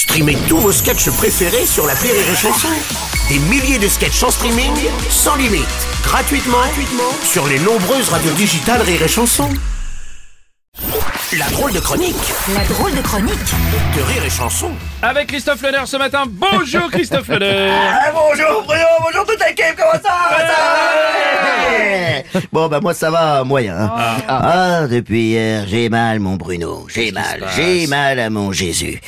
Streamez tous vos sketchs préférés sur la Rire et Chanson. Des milliers de sketchs en streaming, sans limite, gratuitement, gratuitement sur les nombreuses radios digitales Rire et Chanson. La drôle de chronique La drôle de chronique de Rire et Chanson. Avec Christophe Leder ce matin. Bonjour Christophe Leder. Ah, bonjour Bruno, bonjour toute l'équipe, comment ça va, ça va? Bon bah moi ça va moyen. hein. Ah, depuis hier j'ai mal mon Bruno, j'ai mal, j'ai mal à mon Jésus.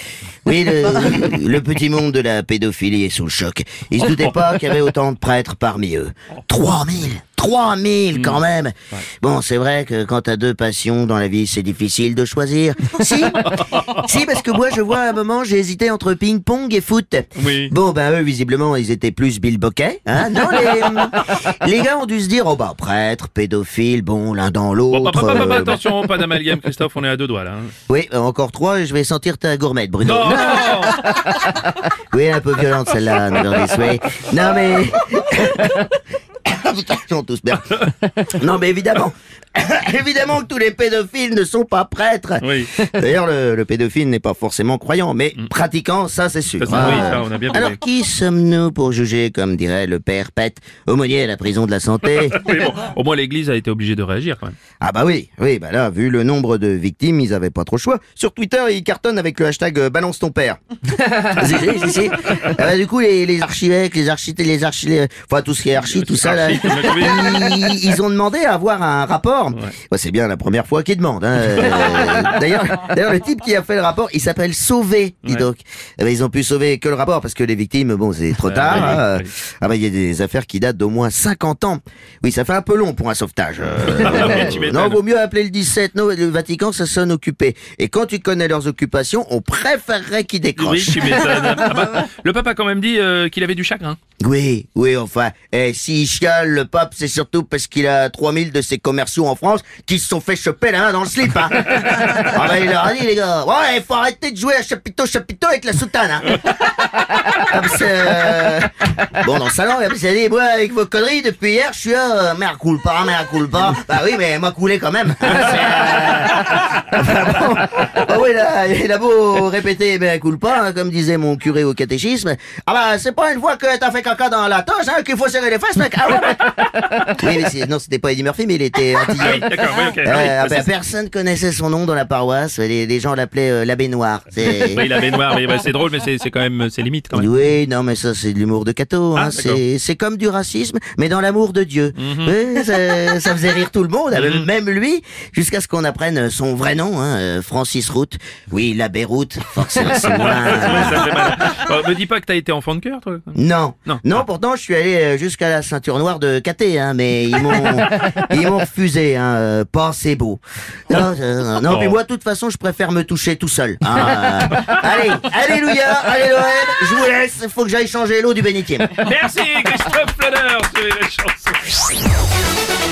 Oui, le, petit monde de la pédophilie est sous le choc. Ils se doutaient pas qu'il y avait autant de prêtres parmi eux. 3000 3000 quand même Bon, c'est vrai que quand t'as deux passions dans la vie, c'est difficile de choisir. Si Si, parce que moi, je vois à un moment, j'ai hésité entre ping-pong et foot. Oui. Bon, ben eux, visiblement, ils étaient plus Bill Bokeh. Hein non, les, les gars ont dû se dire, oh bah, prêtre, pédophile, bon, l'un dans Bon, l'autre. pa- euh, attention, pas d'amalgame Christophe, on est à deux doigts là. hein. Oui, euh, encore trois, et je vais sentir ta gourmette, Bruno. Non, non, Oui, un peu violente celle-là. Non mais... Sont tous bien. Non mais évidemment, évidemment que tous les pédophiles ne sont pas prêtres. Oui. D'ailleurs, le, le pédophile n'est pas forcément croyant, mais pratiquant, ça c'est sûr. Ça, oui, ça, on a bien Alors qui sommes-nous pour juger, comme dirait le père Pet, aumônier à la prison de la santé Oui, bon, au moins l'église a été obligée de réagir quand même. Ah bah oui, oui, bah là, vu le nombre de victimes, ils avaient pas trop le choix. Sur Twitter, ils cartonnent avec le hashtag euh, balance ton père. si, si, si, si. Ah bah, du coup, les, les archivèques, les architectes, les archi, enfin tout ce qui est archi, tout ça là, ils ont demandé à avoir un rapport. Ouais. Bah, c'est bien la première fois qu'ils demandent. Hein. Euh, D'ailleurs, d'ailleurs, le type qui a fait le rapport, il s'appelle Sauvé, dis Ouais. donc. Eh ben, ils ont pu sauver que le rapport parce que les victimes, bon, c'est trop tard. oui, hein. oui. Ah bah il y a des affaires qui datent d'au moins 50 ans. Oui, ça fait un peu long pour un sauvetage. Euh, m'étonnes. non, vaut mieux appeler le 17. Non, le Vatican, ça sonne occupé. Et quand tu connais leurs occupations, on préférerait qu'ils Oui, décrochent. tu m'étonnes. Ah bah, le pape a quand même dit euh, qu'il avait du chagrin. Oui, oui, enfin, eh, s'il chiale, le pape, c'est surtout parce qu'il a 3000 de ses commerciaux en France qui se sont fait choper la main dans le slip, hein. ah bah, il leur a dit, les gars, ouais, il faut arrêter de jouer à chapiteau, chapiteau avec la soutane, hein. Parce euh, Bon, dans le salon, il a dit, moi, avec vos conneries, depuis hier, je suis là, euh, merde, coule pas, merde, coule pas. Bah oui, mais moi, coulé quand même. Hein, euh, enfin, bon. Bah oui, là, il a beau répéter, mais coule pas, hein, comme disait mon curé au catéchisme. Ah bah, c'est pas une fois que t'as fait dans la toche, hein, qu'il faut serrer les fesses, mec. Ah ouais. Oui, mais non, c'était pas Eddie Murphy, mais il était Ah antillais. d'accord, oui, ok. Euh, Ah ah bah, personne connaissait son nom dans la paroisse. Les, les gens l'appelaient euh, l'abbé noir. Oui, la baignoire, oui, bah, c'est drôle, mais c'est quand même, c'est limite quand même. oui, non, mais ça, c'est de l'humour de Cato. Ah, Hein. d'accord. c'est, comme du racisme, mais dans l'amour de Dieu. Mhm. Oui, ça, ça faisait rire tout le monde, même- même lui, jusqu'à ce qu'on apprenne son vrai nom, hein, euh, Francis Route. Oui, l'abbé Route, forcément, c'est mal. Bon, me dis pas que t'as été enfant de cœur, toi. Non. Non. Non, Ah. pourtant je suis allé euh, jusqu'à la ceinture noire de Caté, hein, mais ils m'ont ils m'ont refusé, hein, euh, pas assez beau. Non, euh, non, Bon. puis moi de toute façon je préfère me toucher tout seul. hein, euh. allez, alléluia, allez l'OM, je vous laisse, il faut que j'aille changer l'eau du bénitier. Merci Christophe Leder sur les chansons.